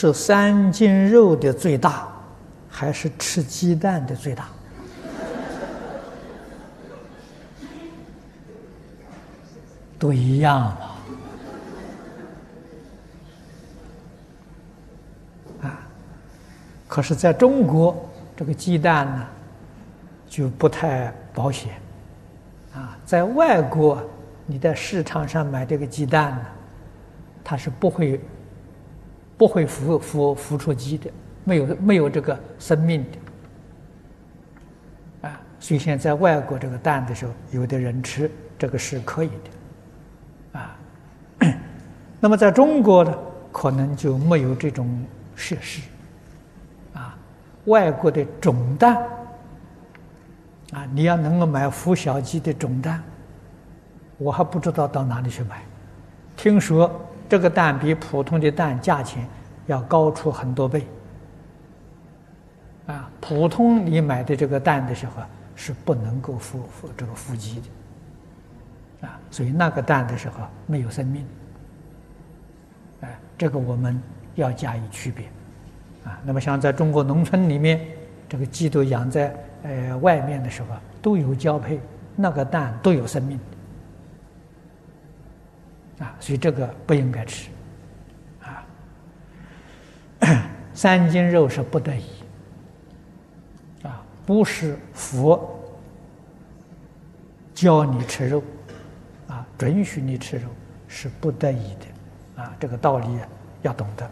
吃三斤肉的最大，还是吃鸡蛋的最大？都一样嘛。啊，可是在中国，这个鸡蛋呢，就不太保险。啊，在外国，你在市场上买这个鸡蛋呢，它是不会不会孵孵孵出鸡的，没有没有这个生命的。啊，所以现在外国这个蛋的时候，有的人吃这个是可以的。啊，那么在中国呢，可能就没有这种设施。啊，外国的种蛋，啊，你要能够买孵小鸡的种蛋，我还不知道到哪里去买。听说这个蛋比普通的蛋价钱要高出很多倍。啊，普通你买的这个蛋的时候是不能够孵孵这个孵鸡的。啊，所以那个蛋的时候没有生命，哎，这个我们要加以区别，啊，那么像在中国农村里面，这个鸡都养在呃外面的时候都有交配，那个蛋都有生命，啊，所以这个不应该吃，啊，三斤肉是不得已，啊，不是佛教你吃肉。啊准许你吃肉是不得已的，啊，这个道理要懂得。